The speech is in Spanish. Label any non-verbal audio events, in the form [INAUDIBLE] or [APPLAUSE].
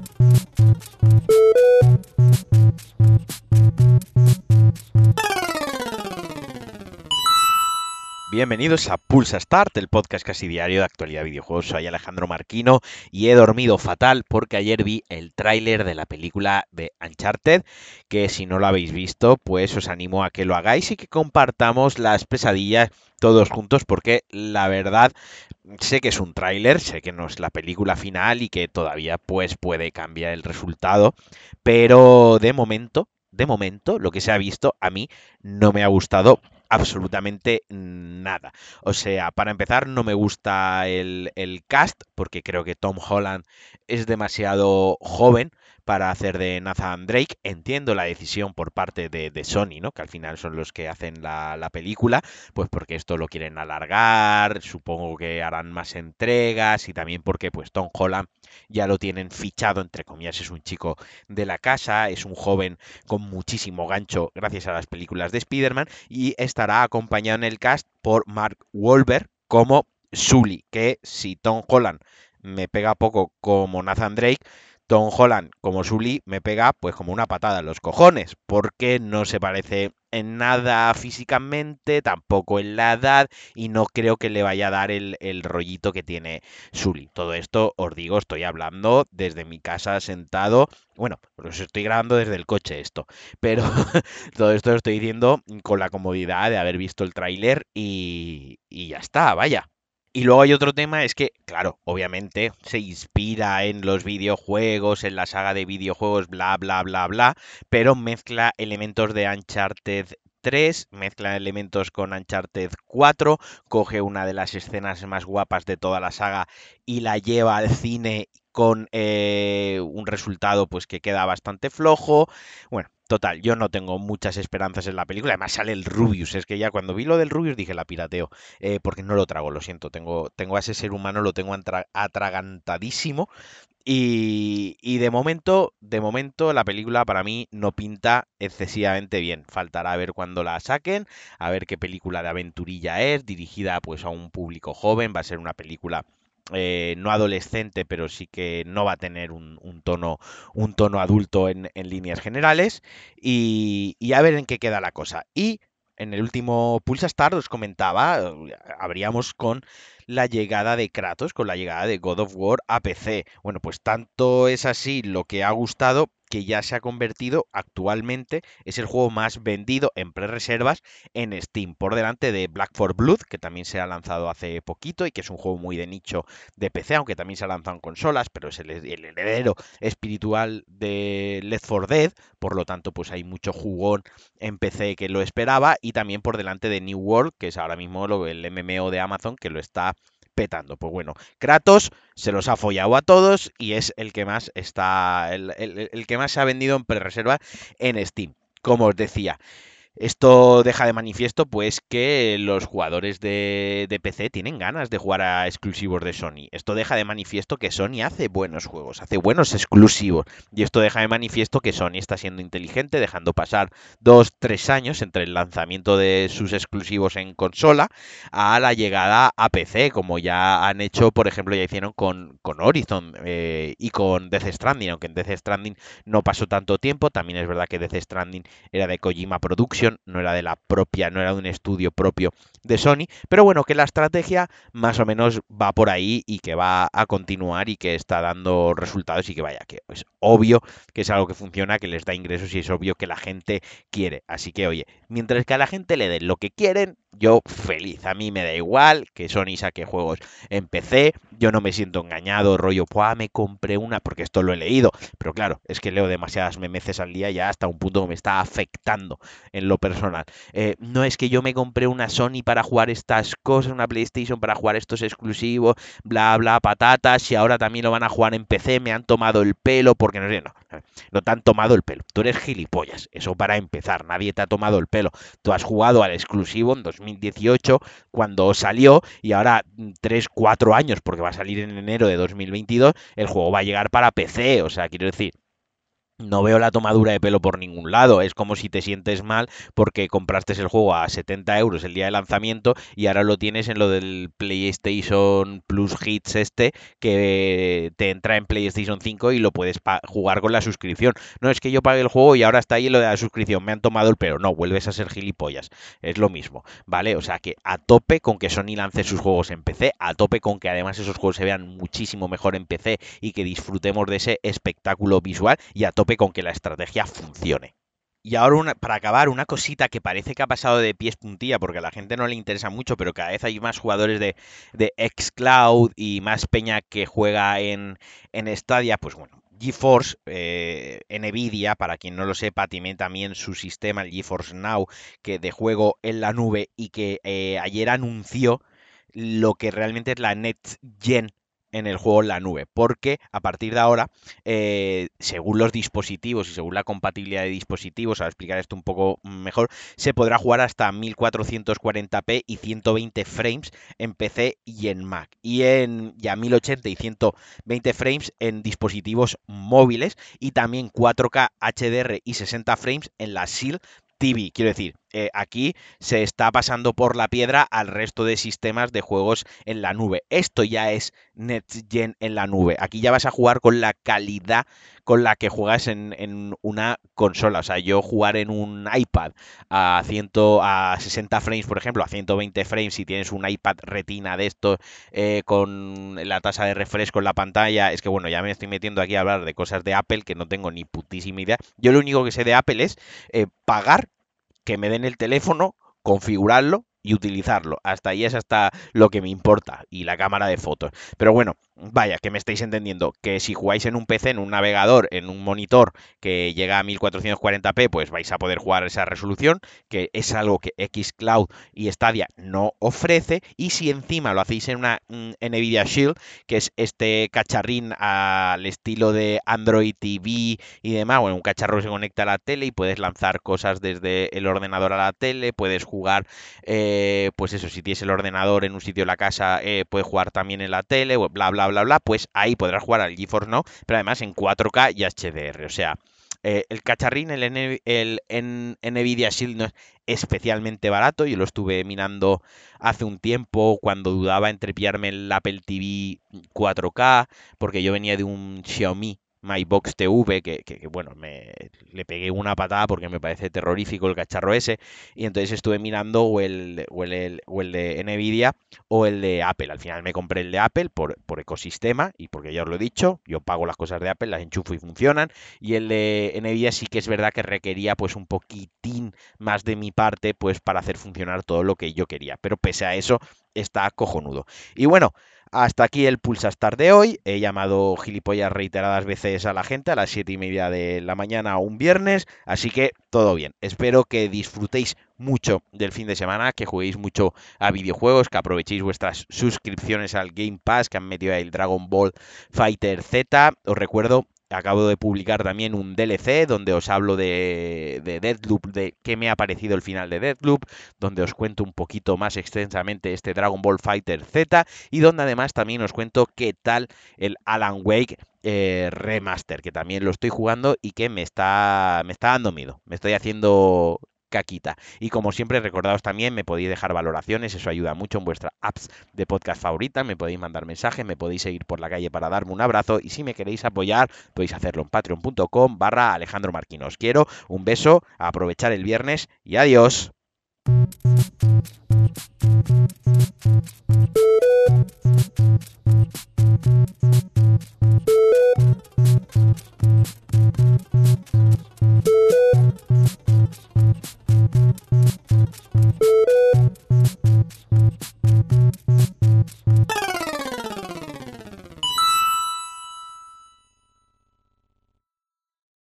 Thank you. Bienvenidos a Pulsa Start, el podcast casi diario de actualidad de videojuegos. Soy Alejandro Marquino y he dormido fatal porque ayer vi el tráiler de la película de Uncharted, que si no lo habéis visto, pues os animo a que lo hagáis y que compartamos las pesadillas todos juntos porque la verdad sé que es un tráiler, sé que no es la película final y que todavía pues puede cambiar el resultado, pero de momento, de momento lo que se ha visto a mí no me ha gustado absolutamente nada. O sea, para empezar, no me gusta el, el, cast, porque creo que Tom Holland es demasiado joven para hacer de Nathan Drake. Entiendo la decisión por parte de, de Sony, ¿no? Que al final son los que hacen la, la, película, pues porque esto lo quieren alargar, supongo que harán más entregas y también porque pues Tom Holland ya lo tienen fichado, entre comillas, es un chico de la casa, es un joven con muchísimo gancho gracias a las películas de Spider-Man y estará acompañado en el cast por Mark Wahlberg como Sully, que si Tom Holland me pega poco como Nathan Drake, Tom Holland como Sully me pega pues como una patada en los cojones, porque no se parece en nada físicamente, tampoco en la edad, y no creo que le vaya a dar el, rollito que tiene Sully. Todo esto, os digo, estoy hablando desde mi casa sentado. Bueno, os estoy grabando desde el coche esto, [LAUGHS] pero todo esto lo estoy diciendo con la comodidad de haber visto el tráiler y, y ya está, vaya. Y luego hay otro tema, es que, claro, obviamente se inspira en los videojuegos, en la saga de videojuegos, bla, bla, bla, bla, pero mezcla elementos de Uncharted 3, mezcla elementos con Uncharted 4, coge una de las escenas más guapas de toda la saga y la lleva al cine con eh, un resultado pues que queda bastante flojo. Bueno, Total, yo no tengo muchas esperanzas en la película. Además sale el Rubius. Es que ya cuando vi lo del Rubius dije la pirateo. Eh, porque no lo trago, lo siento. Tengo, tengo a ese ser humano, lo tengo atragantadísimo. Y, de momento, de momento, la película para mí no pinta excesivamente bien. Faltará ver cuándo la saquen, a ver qué película de aventurilla es, dirigida pues a un público joven. Va a ser una película eh, no adolescente, pero sí que no va a tener un, tono, un tono adulto en, en líneas generales. Y, y, a ver en qué queda la cosa. Y en el último Pulsa Star os comentaba, habríamos con la llegada de Kratos, con la llegada de God of War a PC. Bueno, pues tanto es así lo que ha gustado que ya se ha convertido actualmente, es el juego más vendido en pre-reservas en Steam, por delante de Black for Blood, que también se ha lanzado hace poquito y que es un juego muy de nicho de PC, aunque también se ha lanzado en consolas, pero es el, el heredero espiritual de Left 4 Dead, por lo tanto, pues hay mucho jugón en PC que lo esperaba, y también por delante de New World, que es ahora mismo el MMO de Amazon, que lo está petando. Pues bueno, Kratos se los ha follado a todos y es el que más está, el, el, que más se ha vendido en pre-reserva en Steam. Como os decía, esto deja de manifiesto pues que los jugadores de, de, PC tienen ganas de jugar a exclusivos de Sony. Esto deja de manifiesto que Sony hace buenos juegos, hace buenos exclusivos. Y esto deja de manifiesto que Sony está siendo inteligente, dejando pasar dos, tres años entre el lanzamiento de sus exclusivos en consola a la llegada a PC, como ya han hecho, por ejemplo, ya hicieron con, con Horizon eh, y con Death Stranding, aunque en Death Stranding no pasó tanto tiempo. También es verdad que Death Stranding era de Kojima Productions no era de la propia, no era de un estudio propio de Sony, pero bueno, que la estrategia más o menos va por ahí y que va a continuar y que está dando resultados y que vaya, que es obvio que es algo que funciona, que les da ingresos y es obvio que la gente quiere. Así que oye, mientras que a la gente le den lo que quieren, yo feliz. A mí me da igual que Sony saque juegos en PC. Yo no me siento engañado, rollo, me compré una, porque esto lo he leído. Pero claro, es que leo demasiadas memeces al día ya hasta un punto que me está afectando en lo personal. Eh, no es que yo me compré una Sony para jugar estas cosas, una PlayStation para jugar estos exclusivos, bla, bla, patatas, y ahora también lo van a jugar en PC, me han tomado el pelo, porque no sé, no, [LAUGHS] no te han tomado el pelo. Tú eres gilipollas, eso para empezar, nadie te ha tomado el pelo. Tú has jugado al exclusivo en 2018 cuando salió y ahora 3, mm, 4 años, porque va a salir en enero de 2022, el juego va a llegar para PC, o sea, quiero decir, no veo la tomadura de pelo por ningún lado. Es como si te sientes mal porque compraste el juego a 70 euros el día de lanzamiento y ahora lo tienes en lo del PlayStation Plus Hits este que te entra en PlayStation 5 y lo puedes jugar con la suscripción. No es que yo pague el juego y ahora está ahí lo de la suscripción. Me han tomado el pelo. No, vuelves a ser gilipollas. Es lo mismo, ¿vale? O sea que a tope con que Sony lance sus juegos en PC, a tope con que además esos juegos se vean muchísimo mejor en PC y que disfrutemos de ese espectáculo visual y a tope con que la estrategia funcione. Y ahora, para acabar, una cosita que parece que ha pasado de pies puntilla, porque a la gente no le interesa mucho, pero cada vez hay más jugadores de, de Xcloud y más peña que juega en, en Stadia, pues bueno, GeForce, eh, Nvidia, para quien no lo sepa, tiene también su sistema, el GeForce Now, que de juego en la nube y que eh, ayer anunció lo que realmente es la Next Gen en el juego en la nube, porque a partir de ahora, eh, según los dispositivos y según la compatibilidad de dispositivos, a explicar esto un poco mejor, se podrá jugar hasta 1440p y 120 frames en PC y en Mac, y en ya 1080 y 120 frames en dispositivos móviles, y también 4K HDR y 60 frames en la SIL TV. Quiero decir, eh, aquí se está pasando por la piedra al resto de sistemas de juegos en la nube. Esto ya es NetGen en la nube. Aquí ya vas a jugar con la calidad con la que juegas en, una consola. O sea, yo jugar en un iPad a, 100, a 60 frames, por ejemplo, a 120 frames, si tienes un iPad retina de esto eh, con la tasa de refresco en la pantalla, es que bueno, ya me estoy metiendo aquí a hablar de cosas de Apple que no tengo ni putísima idea. Yo lo único que sé de Apple es eh, pagar que me den el teléfono, configurarlo y utilizarlo. Hasta ahí es hasta lo que me importa. Y la cámara de fotos. Pero bueno, vaya, que me estáis entendiendo. Que si jugáis en un PC, en un navegador, en un monitor que llega a 1440p, pues vais a poder jugar esa resolución. Que es algo que Xcloud y Stadia no ofrece. Y si encima lo hacéis en una Nvidia Shield, que es este cacharrín al estilo de Android TV y demás, bueno, un cacharro se conecta a la tele y puedes lanzar cosas desde el ordenador a la tele, puedes jugar. Eh, eh, pues eso, si tienes el ordenador en un sitio de la casa, eh, puedes jugar también en la tele, bla, bla, bla, bla, pues ahí podrás jugar al GeForce Now, pero además en 4K y HDR. O sea, eh, el cacharrín, el, el, Nvidia Shield no es especialmente barato. Yo lo estuve mirando hace un tiempo cuando dudaba entre pillarme el Apple TV 4K, porque yo venía de un Xiaomi MyBox TV, que, bueno, me, le pegué una patada porque me parece terrorífico el cacharro ese, y entonces estuve mirando o el, o el, o el de Nvidia o el de Apple. Al final me compré el de Apple por, por, ecosistema y porque ya os lo he dicho, yo pago las cosas de Apple, las enchufo y funcionan, y el de Nvidia sí que es verdad que requería pues un poquitín más de mi parte pues para hacer funcionar todo lo que yo quería, pero pese a eso está cojonudo. Y bueno, hasta aquí el Pulsastar de hoy. He llamado gilipollas reiteradas veces a la gente a las 7 y media de la mañana un viernes. Así que todo bien. Espero que disfrutéis mucho del fin de semana, que juguéis mucho a videojuegos, que aprovechéis vuestras suscripciones al Game Pass, que han metido el Dragon Ball Fighter Z. Os recuerdo acabo de publicar también un DLC donde os hablo de, de Deadloop, de qué me ha parecido el final de Deadloop, donde os cuento un poquito más extensamente este Dragon Ball Fighter Z y donde además también os cuento qué tal el Alan Wake eh, Remaster, que también lo estoy jugando y que me está, me está dando miedo. Me estoy haciendo caquita. Y como siempre, recordaos también, me podéis dejar valoraciones, eso ayuda mucho en vuestras apps de podcast favorita, me podéis mandar mensajes, me podéis seguir por la calle para darme un abrazo y si me queréis apoyar, podéis hacerlo en patreon.com barra Alejandro Marquinos. Quiero un beso, aprovechar el viernes y adiós.